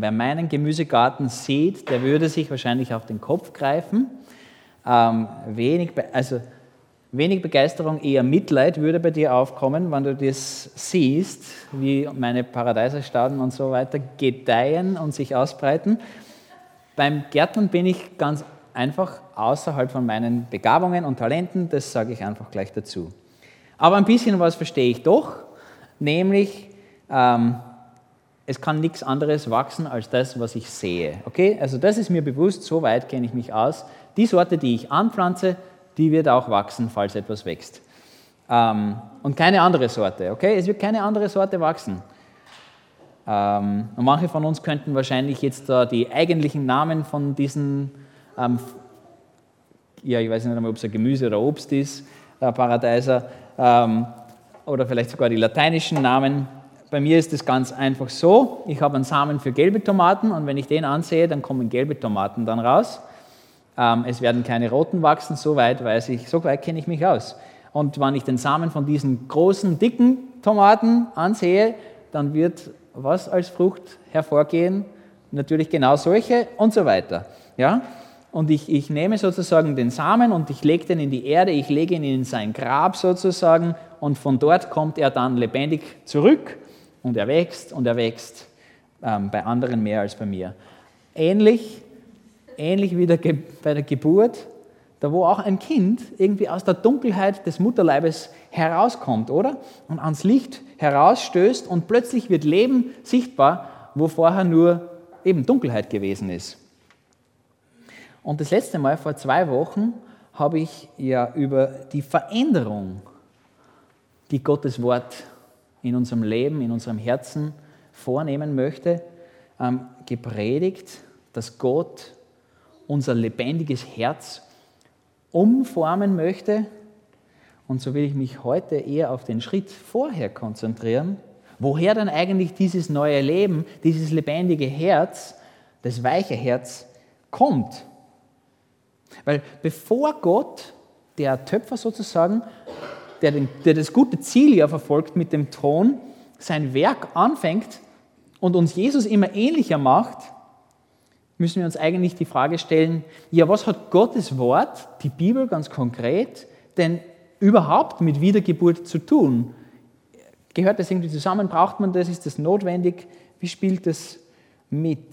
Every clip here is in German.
wer meinen Gemüsegarten sieht, der würde sich wahrscheinlich auf den Kopf greifen. Ähm, wenig, also wenig Begeisterung, eher Mitleid würde bei dir aufkommen, wenn du das siehst, wie meine Paradeiserstauden und so weiter gedeihen und sich ausbreiten. Beim Gärtnern bin ich ganz einfach außerhalb von meinen Begabungen und Talenten, das sage ich einfach gleich dazu. Aber ein bisschen was verstehe ich doch, nämlich ähm, es kann nichts anderes wachsen als das, was ich sehe. Okay, also das ist mir bewusst, so weit kenne ich mich aus. Die Sorte, die ich anpflanze, die wird auch wachsen, falls etwas wächst. Ähm, und keine andere Sorte, okay? Es wird keine andere Sorte wachsen. Ähm, und manche von uns könnten wahrscheinlich jetzt da die eigentlichen Namen von diesen, ähm, ja, ich weiß nicht einmal, ob es ein Gemüse oder Obst ist, äh, Paradeiser, ähm, oder vielleicht sogar die lateinischen Namen. Bei mir ist es ganz einfach so, ich habe einen Samen für gelbe Tomaten und wenn ich den ansehe, dann kommen gelbe Tomaten dann raus. Ähm, es werden keine roten wachsen, so weit weiß ich, so weit kenne ich mich aus. Und wenn ich den Samen von diesen großen, dicken Tomaten ansehe, dann wird was als Frucht hervorgehen? Natürlich genau solche und so weiter. Ja? Und ich, ich nehme sozusagen den Samen und ich lege den in die Erde, ich lege ihn in sein Grab sozusagen und von dort kommt er dann lebendig zurück und er wächst und er wächst ähm, bei anderen mehr als bei mir. Ähnlich ähnlich wie der bei der Geburt, da wo auch ein Kind irgendwie aus der Dunkelheit des Mutterleibes herauskommt, oder? Und ans Licht herausstößt und plötzlich wird Leben sichtbar, wo vorher nur eben Dunkelheit gewesen ist. Und das letzte Mal, vor zwei Wochen, habe ich ja über die Veränderung, die Gottes Wort in unserem Leben, in unserem Herzen vornehmen möchte, ähm, gepredigt, dass Gott unser lebendiges Herz umformen möchte. Und so will ich mich heute eher auf den Schritt vorher konzentrieren. Woher dann eigentlich dieses neue Leben, dieses lebendige Herz, das weiche Herz kommt? Weil bevor Gott, der Töpfer sozusagen, der, den, der das gute Ziel ja verfolgt mit dem Thron, sein Werk anfängt und uns Jesus immer ähnlicher macht, müssen wir uns eigentlich die Frage stellen, ja, was hat Gottes Wort, die Bibel ganz konkret, denn überhaupt mit Wiedergeburt zu tun? Gehört das irgendwie zusammen? Braucht man das? Ist das notwendig? Wie spielt das mit?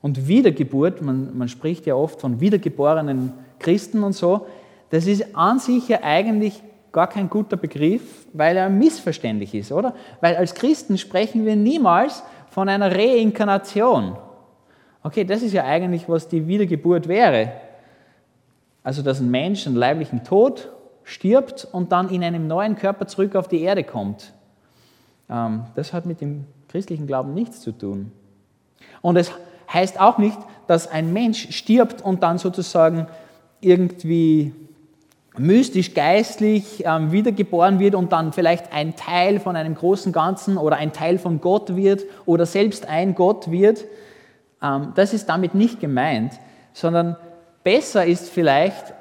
Und Wiedergeburt, man, man spricht ja oft von wiedergeborenen Christen und so, das ist an sich ja eigentlich gar kein guter Begriff, weil er missverständlich ist, oder? Weil als Christen sprechen wir niemals von einer Reinkarnation. Okay, das ist ja eigentlich, was die Wiedergeburt wäre. Also, dass ein Mensch einen leiblichen Tod stirbt und dann in einem neuen Körper zurück auf die Erde kommt. Ähm, das hat mit dem christlichen Glauben nichts zu tun. Und es heißt auch nicht, dass ein Mensch stirbt und dann sozusagen irgendwie mystisch, geistlich ähm, wiedergeboren wird und dann vielleicht ein Teil von einem großen Ganzen oder ein Teil von Gott wird oder selbst ein Gott wird, ähm, das ist damit nicht gemeint, sondern besser ist vielleicht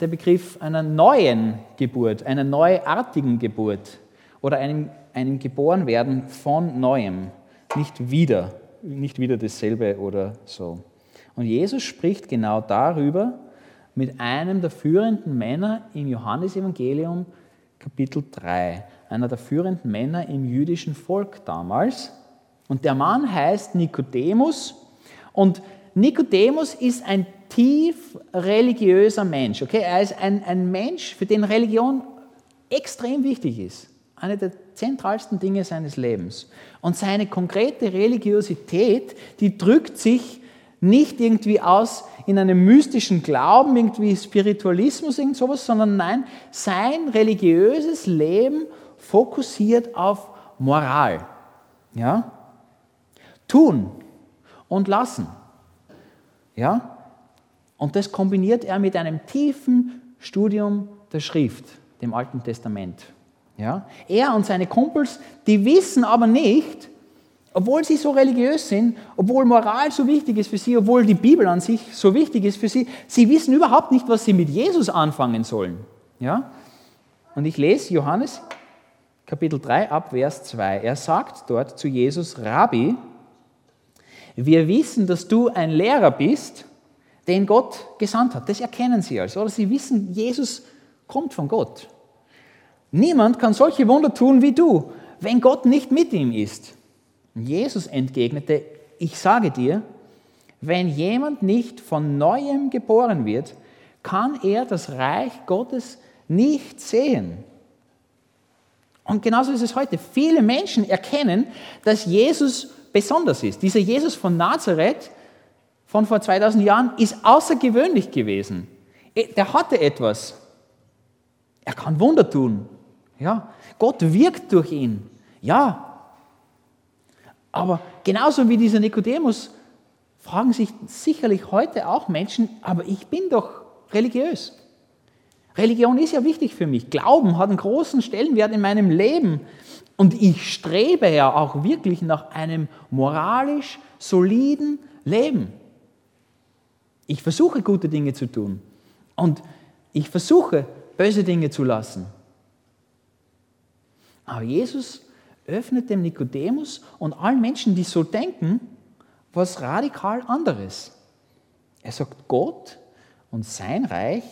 der Begriff einer neuen Geburt, einer neuartigen Geburt oder einem, einem Geborenwerden von Neuem, nicht wieder, nicht wieder dasselbe oder so. Und Jesus spricht genau darüber mit einem der führenden Männer im Johannesevangelium Kapitel 3, einer der führenden Männer im jüdischen Volk damals. Und der Mann heißt Nikodemus und Nikodemus ist ein tief religiöser Mensch. Okay? Er ist ein, ein Mensch, für den Religion extrem wichtig ist. Eine der zentralsten Dinge seines Lebens. Und seine konkrete Religiosität, die drückt sich nicht irgendwie aus in einem mystischen Glauben, irgendwie Spiritualismus, irgend sowas, sondern nein, sein religiöses Leben fokussiert auf Moral. Ja? Tun, und lassen. Ja? Und das kombiniert er mit einem tiefen Studium der Schrift, dem Alten Testament. Ja? Er und seine Kumpels, die wissen aber nicht, obwohl sie so religiös sind, obwohl Moral so wichtig ist für sie, obwohl die Bibel an sich so wichtig ist für sie, sie wissen überhaupt nicht, was sie mit Jesus anfangen sollen. Ja? Und ich lese Johannes Kapitel 3 ab Vers 2. Er sagt dort zu Jesus, Rabbi, Wir wissen, dass du ein Lehrer bist, den Gott gesandt hat. Das erkennen sie also. Oder sie wissen, Jesus kommt von Gott. Niemand kann solche Wunder tun wie du, wenn Gott nicht mit ihm ist. Jesus entgegnete, ich sage dir, wenn jemand nicht von neuem geboren wird, kann er das Reich Gottes nicht sehen. Und genauso ist es heute. Viele Menschen erkennen, dass Jesus besonders ist. Dieser Jesus von Nazareth von vor 2000 Jahren ist außergewöhnlich gewesen. Der hatte etwas. Er kann Wunder tun. Ja, Gott wirkt durch ihn. Ja. Aber genauso wie dieser Nikodemus fragen sich sicherlich heute auch Menschen, aber ich bin doch religiös. Religion ist ja wichtig für mich. Glauben hat einen großen Stellenwert in meinem Leben. Und ich strebe ja auch wirklich nach einem moralisch soliden Leben. Ich versuche gute Dinge zu tun. Und ich versuche böse Dinge zu lassen. Aber Jesus öffnet dem Nikodemus und allen Menschen, die so denken, was radikal anderes. Er sagt, Gott und sein Reich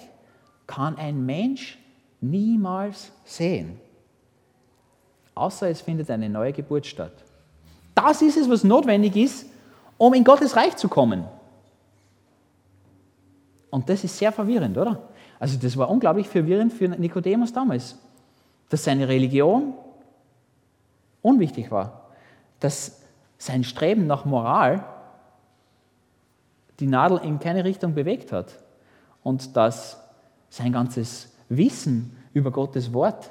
kann ein Mensch niemals sehen. Außer es findet eine neue Geburt statt. Das ist es, was notwendig ist, um in Gottes Reich zu kommen. Und das ist sehr verwirrend, oder? Also das war unglaublich verwirrend für Nikodemus damals, dass seine Religion unwichtig war, dass sein Streben nach Moral die Nadel in keine Richtung bewegt hat und dass sein ganzes Wissen über Gottes Wort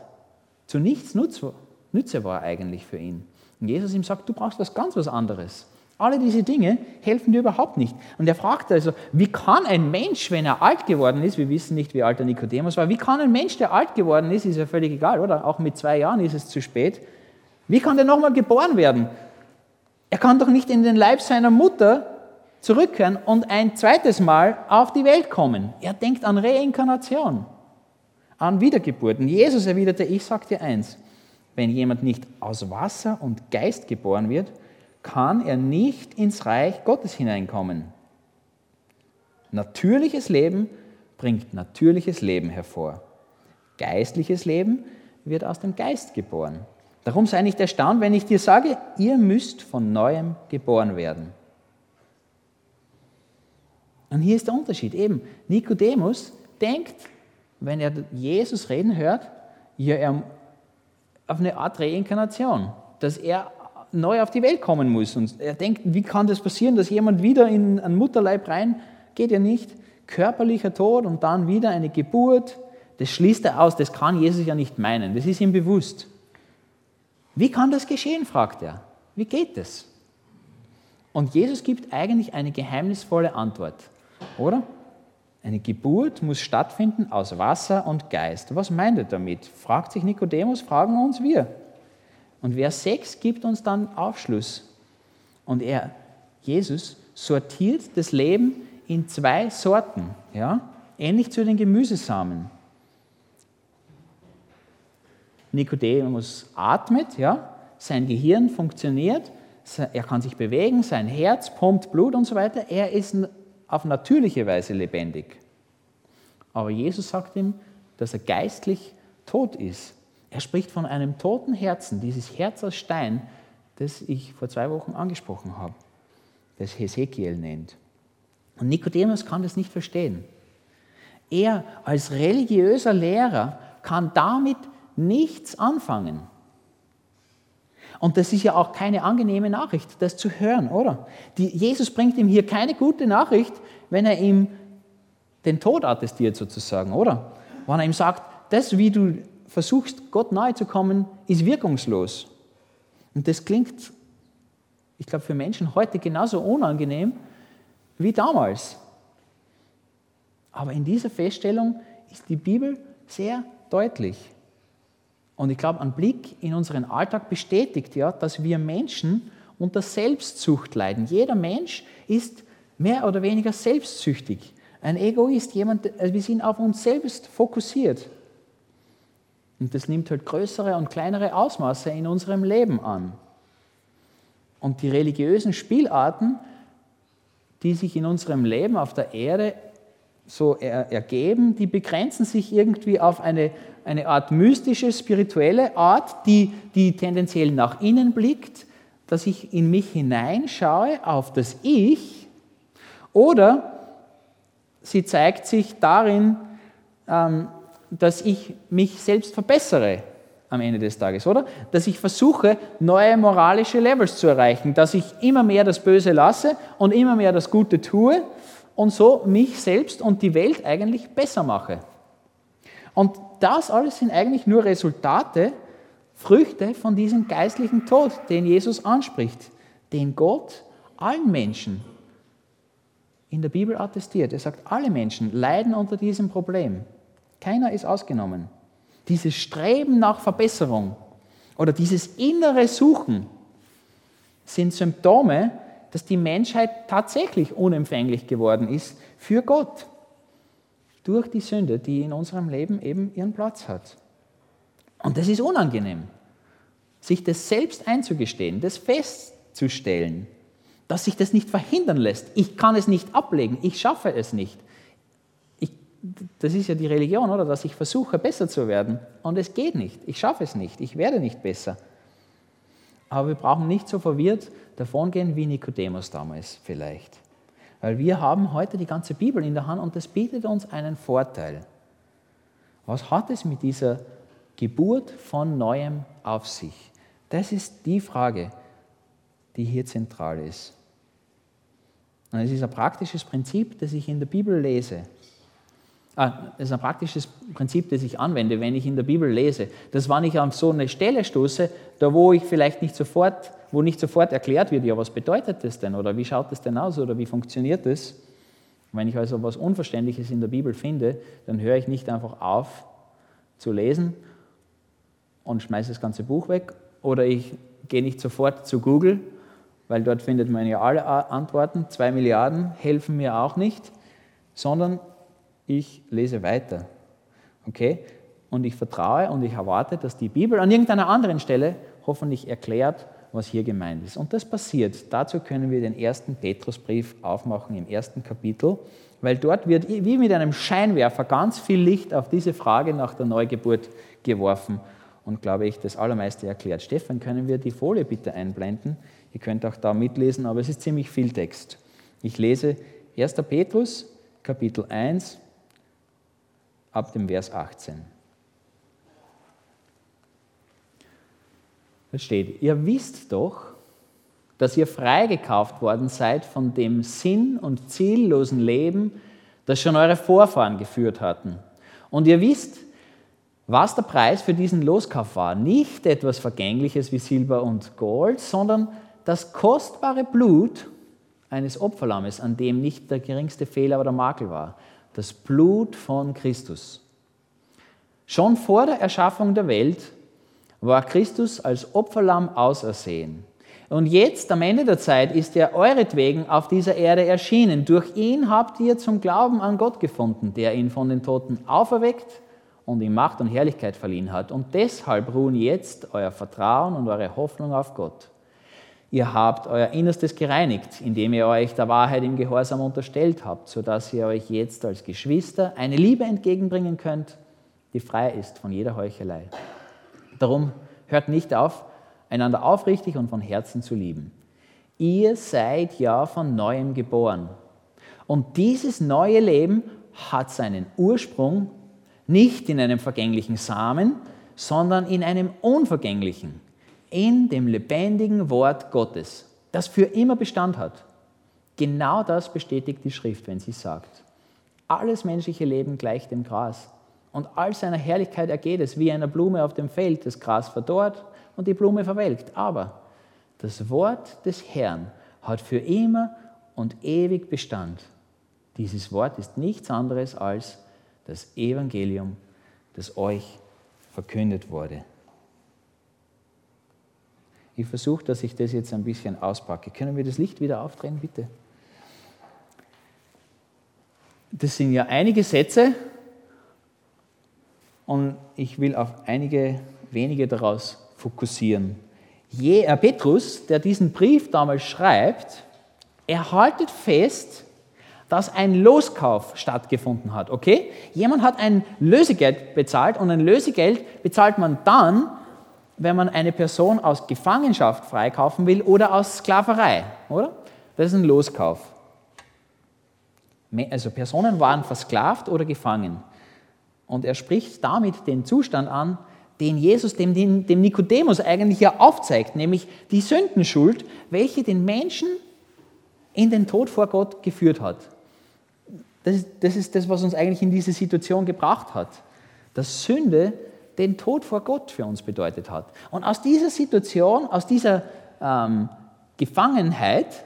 zu nichts Nütze war eigentlich für ihn. Und Jesus ihm sagt, du brauchst was ganz was anderes. Alle diese Dinge helfen dir überhaupt nicht. Und er fragt also, wie kann ein Mensch, wenn er alt geworden ist, wir wissen nicht, wie alt der Nikodemus war, wie kann ein Mensch, der alt geworden ist, ist ja völlig egal, oder? Auch mit zwei Jahren ist es zu spät. Wie kann der nochmal geboren werden? Er kann doch nicht in den Leib seiner Mutter zurückkehren und ein zweites Mal auf die Welt kommen. Er denkt an Reinkarnation, an Wiedergeburten. Jesus erwiderte, ich sage dir eins, wenn jemand nicht aus Wasser und Geist geboren wird, kann er nicht ins Reich Gottes hineinkommen. Natürliches Leben bringt natürliches Leben hervor. Geistliches Leben wird aus dem Geist geboren. Darum sei nicht erstaunt, wenn ich dir sage, ihr müsst von neuem geboren werden. Und hier ist der Unterschied. Eben, Nikodemus denkt, wenn er Jesus reden hört, ja, er, auf eine Art Reinkarnation, dass er neu auf die Welt kommen muss. Und er denkt, wie kann das passieren, dass jemand wieder in einen Mutterleib rein, geht ja nicht, körperlicher Tod und dann wieder eine Geburt, das schließt er aus, das kann Jesus ja nicht meinen, das ist ihm bewusst. Wie kann das geschehen, fragt er. Wie geht das? Und Jesus gibt eigentlich eine geheimnisvolle Antwort. Oder? Eine Geburt muss stattfinden aus Wasser und Geist. Was meint er damit? Fragt sich Nikodemus, fragen uns wir. Und Vers 6 gibt uns dann Aufschluss. Und er, Jesus, sortiert das Leben in zwei Sorten, ja? ähnlich zu den Gemüsesamen. Nikodemus atmet, ja? sein Gehirn funktioniert, er kann sich bewegen, sein Herz pumpt Blut und so weiter. Er ist auf natürliche Weise lebendig. Aber Jesus sagt ihm, dass er geistlich tot ist. Er spricht von einem toten Herzen, dieses Herz aus Stein, das ich vor zwei Wochen angesprochen habe, das Hesekiel nennt. Und Nikodemus kann das nicht verstehen. Er als religiöser Lehrer kann damit nichts anfangen. Und das ist ja auch keine angenehme Nachricht, das zu hören, oder? Die, Jesus bringt ihm hier keine gute Nachricht, wenn er ihm den Tod attestiert, sozusagen, oder? Wenn er ihm sagt, das, wie du versuchst, Gott nahe zu kommen, ist wirkungslos. Und das klingt, ich glaube, für Menschen heute genauso unangenehm wie damals. Aber in dieser Feststellung ist die Bibel sehr deutlich. Und ich glaube, ein Blick in unseren Alltag bestätigt ja, dass wir Menschen unter Selbstsucht leiden. Jeder Mensch ist mehr oder weniger selbstsüchtig. Ein Egoist, jemand, also wir sind auf uns selbst fokussiert. Und das nimmt halt größere und kleinere Ausmaße in unserem Leben an. Und die religiösen Spielarten die sich in unserem Leben auf der Erde so ergeben, die begrenzen sich irgendwie auf eine, eine Art mystische, spirituelle Art, die, die tendenziell nach innen blickt, dass ich in mich hineinschaue auf das Ich, oder sie zeigt sich darin, ähm, dass ich mich selbst verbessere am Ende des Tages, oder? Dass ich versuche, neue moralische Levels zu erreichen, dass ich immer mehr das Böse lasse und immer mehr das Gute tue und so mich selbst und die Welt eigentlich besser mache. Und das alles sind eigentlich nur Resultate, Früchte von diesem geistlichen Tod, den Jesus anspricht, den Gott allen Menschen in der Bibel attestiert. Er sagt, alle Menschen leiden unter diesem Problem. Keiner ist ausgenommen. Dieses Streben nach Verbesserung oder dieses innere Suchen sind Symptome, dass die Menschheit tatsächlich unempfänglich geworden ist für Gott. Durch die Sünde, die in unserem Leben eben ihren Platz hat. Und das ist unangenehm, sich das selbst einzugestehen, das festzustellen, dass sich das nicht verhindern lässt. Ich kann es nicht ablegen, ich schaffe es nicht das ist ja die Religion, oder? Dass ich versuche, besser zu werden. Und es geht nicht. Ich schaffe es nicht. Ich werde nicht besser. Aber wir brauchen nicht so verwirrt davongehen wie Nikodemus damals vielleicht. Weil wir haben heute die ganze Bibel in der Hand und das bietet uns einen Vorteil. Was hat es mit dieser Geburt von Neuem auf sich? Das ist die Frage, die hier zentral ist. Und es ist ein praktisches Prinzip, das ich in der Bibel lese. Ah, das ist ein praktisches Prinzip, das ich anwende, wenn ich in der Bibel lese. Das, wann ich auf so eine Stelle stoße, da wo ich vielleicht nicht sofort, wo nicht sofort erklärt wird, ja, was bedeutet das denn oder wie schaut das denn aus oder wie funktioniert das? Wenn ich also was Unverständliches in der Bibel finde, dann höre ich nicht einfach auf zu lesen und schmeiße das ganze Buch weg oder ich gehe nicht sofort zu Google, weil dort findet man ja alle Antworten. Zwei Milliarden helfen mir auch nicht, sondern ich lese weiter. Okay? Und ich vertraue und ich erwarte, dass die Bibel an irgendeiner anderen Stelle hoffentlich erklärt, was hier gemeint ist. Und das passiert. Dazu können wir den ersten Petrusbrief aufmachen im ersten Kapitel, weil dort wird wie mit einem Scheinwerfer ganz viel Licht auf diese Frage nach der Neugeburt geworfen und, glaube ich, das Allermeiste erklärt. Stefan, können wir die Folie bitte einblenden? Ihr könnt auch da mitlesen, aber es ist ziemlich viel Text. Ich lese 1. Petrus, Kapitel 1, ab dem Vers 18. Da steht, ihr wisst doch, dass ihr freigekauft worden seid von dem sinn- und ziellosen Leben, das schon eure Vorfahren geführt hatten. Und ihr wisst, was der Preis für diesen Loskauf war. Nicht etwas Vergängliches wie Silber und Gold, sondern das kostbare Blut eines Opferlammes, an dem nicht der geringste Fehler oder Makel war das Blut von Christus. Schon vor der Erschaffung der Welt war Christus als Opferlamm ausersehen. Und jetzt, am Ende der Zeit, ist er euretwegen auf dieser Erde erschienen. Durch ihn habt ihr zum Glauben an Gott gefunden, der ihn von den Toten auferweckt und ihm Macht und Herrlichkeit verliehen hat. Und deshalb ruhen jetzt euer Vertrauen und eure Hoffnung auf Gott. Ihr habt euer Innerstes gereinigt, indem ihr euch der Wahrheit im Gehorsam unterstellt habt, sodass ihr euch jetzt als Geschwister eine Liebe entgegenbringen könnt, die frei ist von jeder Heuchelei. Darum hört nicht auf, einander aufrichtig und von Herzen zu lieben. Ihr seid ja von neuem geboren. Und dieses neue Leben hat seinen Ursprung nicht in einem vergänglichen Samen, sondern in einem unvergänglichen, in dem lebendigen Wort Gottes, das für immer Bestand hat. Genau das bestätigt die Schrift, wenn sie sagt, alles menschliche Leben gleicht dem Gras. Und all seiner Herrlichkeit ergeht es wie einer Blume auf dem Feld. Das Gras verdorrt und die Blume verwelkt. Aber das Wort des Herrn hat für immer und ewig Bestand. Dieses Wort ist nichts anderes als das Evangelium, das euch verkündet wurde. Ich versuche, dass ich das jetzt ein bisschen auspacke. Können wir das Licht wieder aufdrehen, bitte? Das sind ja einige Sätze und ich will auf einige wenige daraus fokussieren. Je, äh, Petrus, der diesen Brief damals schreibt, Er haltet fest, dass ein Loskauf stattgefunden hat. Okay? Jemand hat ein Lösegeld bezahlt und ein Lösegeld bezahlt man dann, wenn man eine Person aus Gefangenschaft freikaufen will oder aus Sklaverei, oder? Das ist ein Loskauf. Also Personen waren versklavt oder gefangen. Und er spricht damit den Zustand an, den Jesus dem, dem Nikodemus eigentlich ja aufzeigt, nämlich die Sündenschuld, welche den Menschen in den Tod vor Gott geführt hat. Das das ist das, was uns eigentlich in diese Situation gebracht hat. Dass Sünde den Tod vor Gott für uns bedeutet hat. Und aus dieser Situation, aus dieser ähm, Gefangenheit,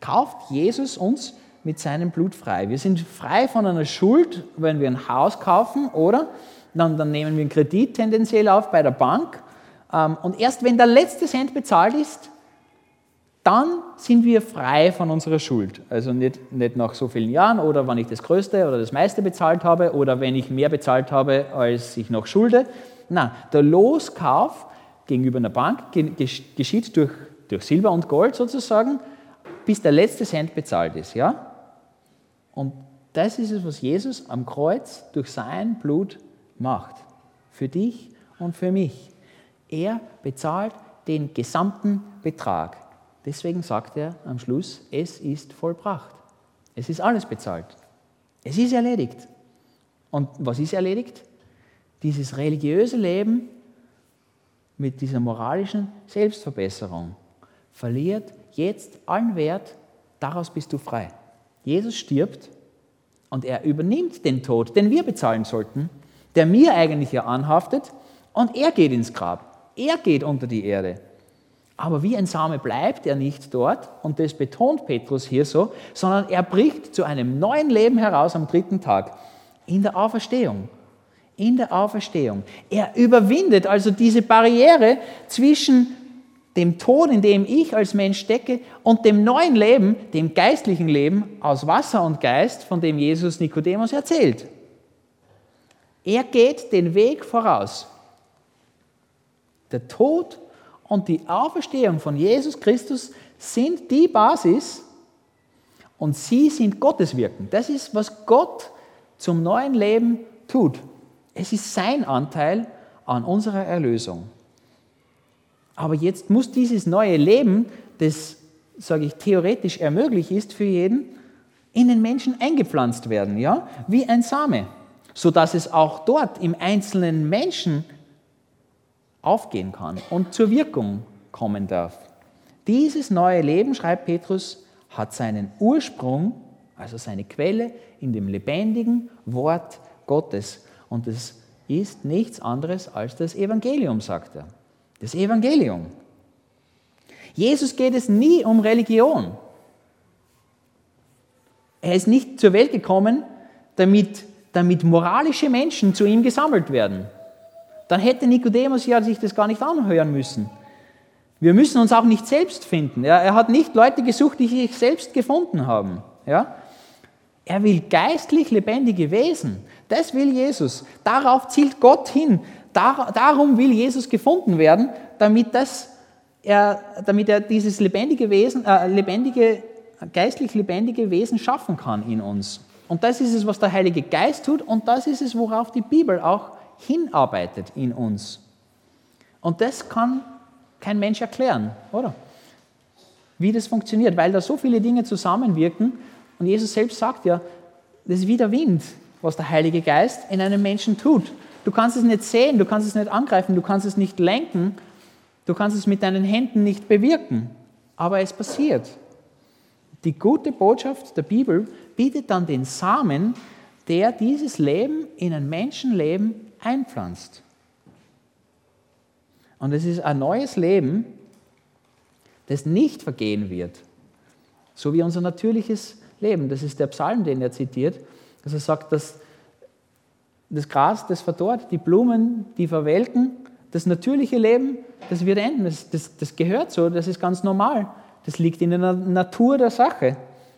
kauft Jesus uns mit seinem Blut frei. Wir sind frei von einer Schuld, wenn wir ein Haus kaufen, oder? Dann, dann nehmen wir einen Kredit tendenziell auf bei der Bank. Ähm, und erst wenn der letzte Cent bezahlt ist, dann sind wir frei von unserer Schuld. Also nicht, nicht nach so vielen Jahren oder wenn ich das Größte oder das meiste bezahlt habe oder wenn ich mehr bezahlt habe, als ich noch schulde. Nein, der Loskauf gegenüber einer Bank geschieht durch, durch Silber und Gold sozusagen, bis der letzte Cent bezahlt ist. Ja? Und das ist es, was Jesus am Kreuz durch sein Blut macht. Für dich und für mich. Er bezahlt den gesamten Betrag. Deswegen sagt er am Schluss, es ist vollbracht. Es ist alles bezahlt. Es ist erledigt. Und was ist erledigt? Dieses religiöse Leben mit dieser moralischen Selbstverbesserung verliert jetzt allen Wert, daraus bist du frei. Jesus stirbt und er übernimmt den Tod, den wir bezahlen sollten, der mir eigentlich ja anhaftet, und er geht ins Grab. Er geht unter die Erde. Aber wie ein Same bleibt er nicht dort, und das betont Petrus hier so, sondern er bricht zu einem neuen Leben heraus am dritten Tag, in der Auferstehung. In der Auferstehung. Er überwindet also diese Barriere zwischen dem Tod, in dem ich als Mensch stecke, und dem neuen Leben, dem geistlichen Leben aus Wasser und Geist, von dem Jesus Nikodemus erzählt. Er geht den Weg voraus. Der Tod und die Auferstehung von Jesus Christus sind die Basis und sie sind Gottes Wirken. Das ist, was Gott zum neuen Leben tut. Es ist sein Anteil an unserer Erlösung. Aber jetzt muss dieses neue Leben, das, sage ich, theoretisch ermöglicht ist für jeden, in den Menschen eingepflanzt werden, ja, wie ein Same, sodass es auch dort im einzelnen Menschen aufgehen kann und zur Wirkung kommen darf. Dieses neue Leben, schreibt Petrus, hat seinen Ursprung, also seine Quelle, in dem lebendigen Wort Gottes. Und es ist nichts anderes als das Evangelium, sagt er. Das Evangelium. Jesus geht es nie um Religion. Er ist nicht zur Welt gekommen, damit, damit moralische Menschen zu ihm gesammelt werden. Dann hätte Nikodemus ja sich das gar nicht anhören müssen. Wir müssen uns auch nicht selbst finden. Er, er hat nicht Leute gesucht, die sich selbst gefunden haben. Ja? Er will geistlich lebendige Wesen. Das will Jesus. Darauf zielt Gott hin. Dar, darum will Jesus gefunden werden, damit, das, er, damit er dieses lebendige Wesen, äh, lebendige, geistlich lebendige Wesen schaffen kann in uns. Und das ist es, was der Heilige Geist tut und das ist es, worauf die Bibel auch hinarbeitet in uns. Und das kann kein Mensch erklären, oder? Wie das funktioniert, weil da so viele Dinge zusammenwirken. Und Jesus selbst sagt ja, das ist wie der Wind, was der Heilige Geist in einem Menschen tut. Du kannst es nicht sehen, du kannst es nicht angreifen, du kannst es nicht lenken, du kannst es mit deinen Händen nicht bewirken, aber es passiert. Die gute Botschaft der Bibel bietet dann den Samen, der dieses Leben in ein Menschenleben einpflanzt. Und es ist ein neues Leben, das nicht vergehen wird, so wie unser natürliches Leben. Das ist der Psalm, den er zitiert, dass er sagt, dass das Gras, das verdorrt, die Blumen, die verwelken. Das natürliche Leben, das wird enden. Das, das, das gehört so, das ist ganz normal. Das liegt in der Natur der Sache.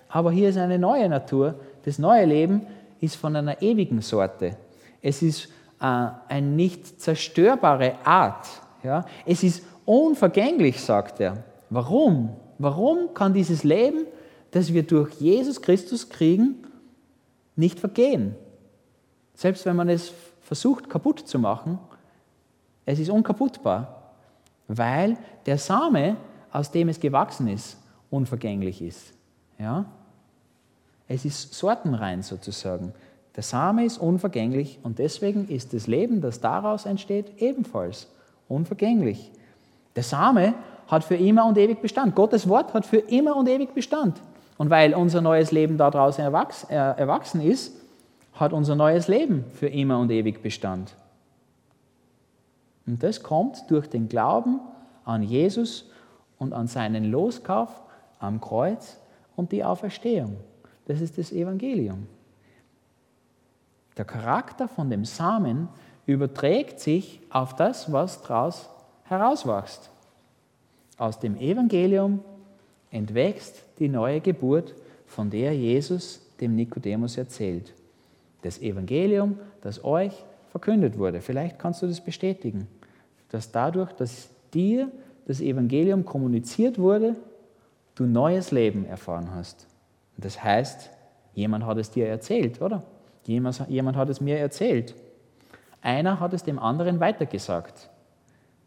Aber hier ist eine neue Natur. Das neue Leben ist von einer ewigen Sorte. Es ist eine nicht zerstörbare Art. Ja? Es ist unvergänglich, sagt er. Warum? Warum kann dieses Leben das wir durch Jesus Christus kriegen, nicht vergehen. Selbst wenn man es versucht kaputt zu machen, es ist unkaputtbar, weil der Same, aus dem es gewachsen ist, unvergänglich ist. Ja? Es ist sortenrein sozusagen. Der Same ist unvergänglich und deswegen ist das Leben, das daraus entsteht, ebenfalls unvergänglich. Der Same hat für immer und ewig Bestand. Gottes Wort hat für immer und ewig Bestand. Und weil unser neues Leben daraus äh, erwachsen ist, hat unser neues Leben für immer und ewig Bestand. Und das kommt durch den Glauben an Jesus und an seinen Loskauf am Kreuz und die Auferstehung. Das ist das Evangelium. Der Charakter von dem Samen überträgt sich auf das, was daraus herauswächst. Aus dem Evangelium entwächst die neue Geburt, von der Jesus dem Nikodemus erzählt. Das Evangelium, das euch verkündet wurde. Vielleicht kannst du das bestätigen, dass dadurch, dass dir das Evangelium kommuniziert wurde, du neues Leben erfahren hast. Das heißt, jemand hat es dir erzählt, oder? Jemand, hat es mir erzählt. Einer hat es dem anderen weitergesagt.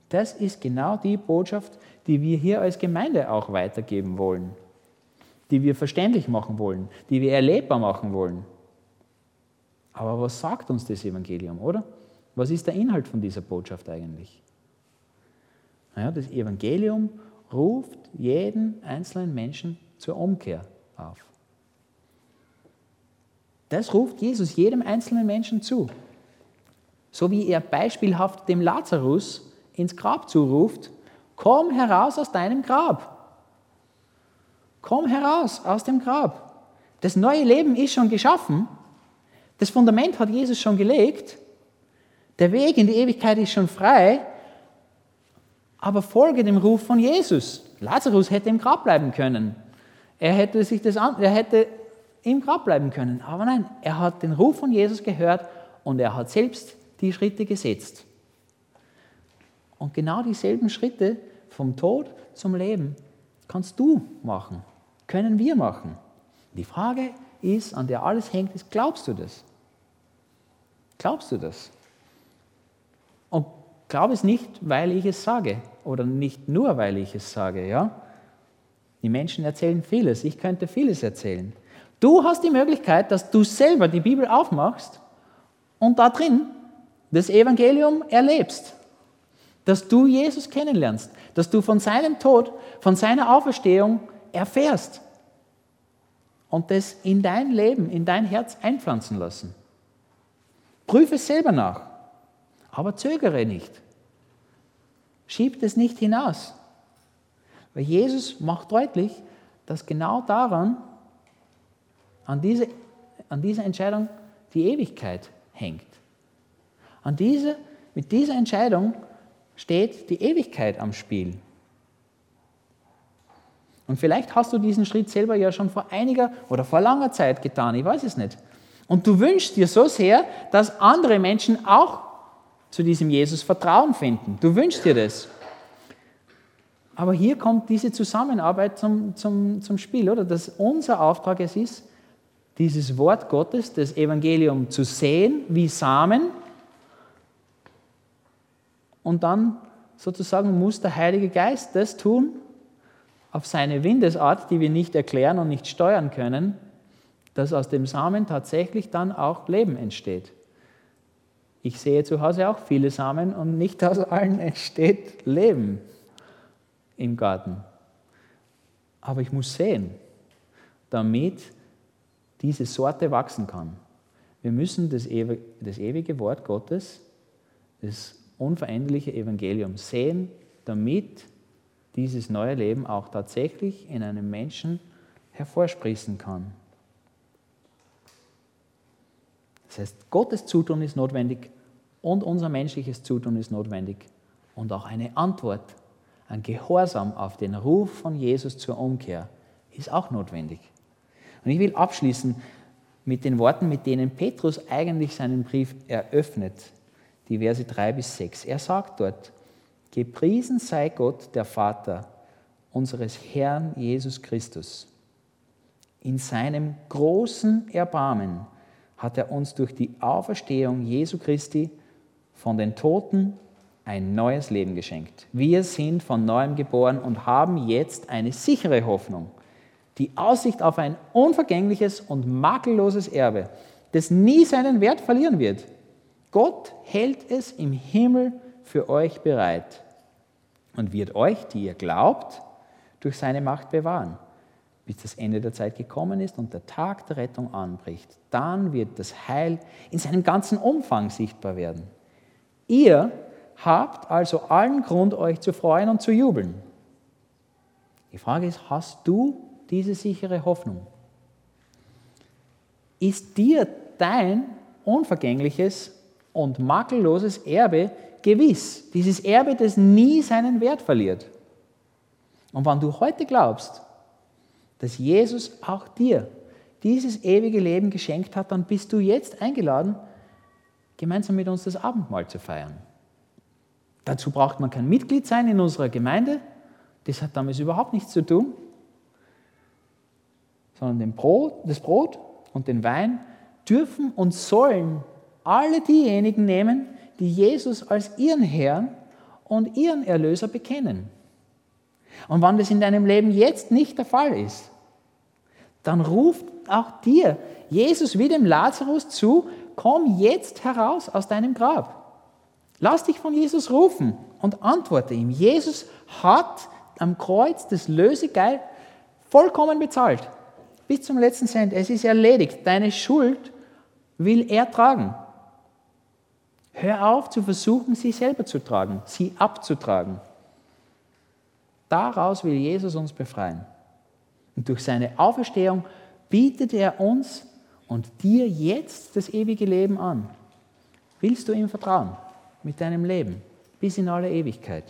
Das ist genau die Botschaft, die wir hier als Gemeinde auch weitergeben wollen, die wir verständlich machen wollen, die wir erlebbar machen wollen. Aber was sagt uns das Evangelium, oder? Was ist der Inhalt von dieser Botschaft eigentlich? Naja, das Evangelium ruft jeden einzelnen Menschen zur Umkehr auf. Das ruft Jesus jedem einzelnen Menschen zu. So wie er beispielhaft dem Lazarus ins Grab zuruft, komm heraus aus deinem Grab. Komm heraus aus dem Grab. Das neue Leben ist schon geschaffen. Das Fundament hat Jesus schon gelegt. Der Weg in die Ewigkeit ist schon frei. Aber folge dem Ruf von Jesus. Lazarus hätte im Grab bleiben können. Er hätte, sich das er hätte im Grab bleiben können. Aber nein, er hat den Ruf von Jesus gehört und er hat selbst die Schritte gesetzt. Und genau dieselben Schritte vom Tod zum Leben kannst du machen, können wir machen. Die Frage ist, an der alles hängt, ist, glaubst du das? Glaubst du das? Und glaub es nicht, weil ich es sage oder nicht nur, weil ich es sage, ja? Die Menschen erzählen vieles, ich könnte vieles erzählen. Du hast die Möglichkeit, dass du selber die Bibel aufmachst und da drin das Evangelium erlebst dass du Jesus kennenlernst, dass du von seinem Tod, von seiner Auferstehung erfährst und das in dein Leben, in dein Herz einpflanzen lassen. Prüfe es selber nach, aber zögere nicht. Schieb es nicht hinaus. Weil Jesus macht deutlich, dass genau daran, an, diese, an dieser Entscheidung, die Ewigkeit hängt. An diese, mit dieser Entscheidung steht die Ewigkeit am Spiel. Und vielleicht hast du diesen Schritt selber ja schon vor einiger oder vor langer Zeit getan, ich weiß es nicht. Und du wünschst dir so sehr, dass andere Menschen auch zu diesem Jesus Vertrauen finden. Du wünschst dir das. Aber hier kommt diese Zusammenarbeit zum, zum, zum Spiel, oder? Dass unser Auftrag es ist, dieses Wort Gottes, das Evangelium zu sehen wie Samen und dann sozusagen muss der Heilige Geist das tun, auf seine Windesart, die wir nicht erklären und nicht steuern können, dass aus dem Samen tatsächlich dann auch Leben entsteht. Ich sehe zu Hause auch viele Samen und nicht aus allen entsteht Leben im Garten. Aber ich muss sehen, damit diese Sorte wachsen kann. Wir müssen das ewige Wort Gottes, das unveränderliche Evangelium sehen, damit dieses neue Leben auch tatsächlich in einem Menschen hervorsprießen kann. Das heißt, Gottes Zutun ist notwendig und unser menschliches Zutun ist notwendig und auch eine Antwort, ein Gehorsam auf den Ruf von Jesus zur Umkehr ist auch notwendig. Und ich will abschließen mit den Worten, mit denen Petrus eigentlich seinen Brief eröffnet die Verse 3 bis 6. Er sagt dort, Gepriesen sei Gott, der Vater unseres Herrn Jesus Christus. In seinem großen Erbarmen hat er uns durch die Auferstehung Jesu Christi von den Toten ein neues Leben geschenkt. Wir sind von neuem geboren und haben jetzt eine sichere Hoffnung, die Aussicht auf ein unvergängliches und makelloses Erbe, das nie seinen Wert verlieren wird. Gott hält es im Himmel für euch bereit und wird euch, die ihr glaubt, durch seine Macht bewahren, bis das Ende der Zeit gekommen ist und der Tag der Rettung anbricht. Dann wird das Heil in seinem ganzen Umfang sichtbar werden. Ihr habt also allen Grund, euch zu freuen und zu jubeln. Die Frage ist, hast du diese sichere Hoffnung? Ist dir dein unvergängliches und makelloses Erbe gewiss. Dieses Erbe, das nie seinen Wert verliert. Und wenn du heute glaubst, dass Jesus auch dir dieses ewige Leben geschenkt hat, dann bist du jetzt eingeladen, gemeinsam mit uns das Abendmahl zu feiern. Dazu braucht man kein Mitglied sein in unserer Gemeinde, das hat damit überhaupt nichts zu tun, sondern Brot, das Brot und den Wein dürfen und sollen alle diejenigen nehmen, die Jesus als ihren Herrn und ihren Erlöser bekennen. Und wenn das in deinem Leben jetzt nicht der Fall ist, dann ruft auch dir Jesus wie dem Lazarus zu, komm jetzt heraus aus deinem Grab. Lass dich von Jesus rufen und antworte ihm. Jesus hat am Kreuz das Lösegeld vollkommen bezahlt. Bis zum letzten Cent. Es ist erledigt. Deine Schuld will er tragen. Hör auf zu versuchen, sie selber zu tragen, sie abzutragen. Daraus will Jesus uns befreien. Und durch seine Auferstehung bietet er uns und dir jetzt das ewige Leben an. Willst du ihm vertrauen mit deinem Leben bis in alle Ewigkeit?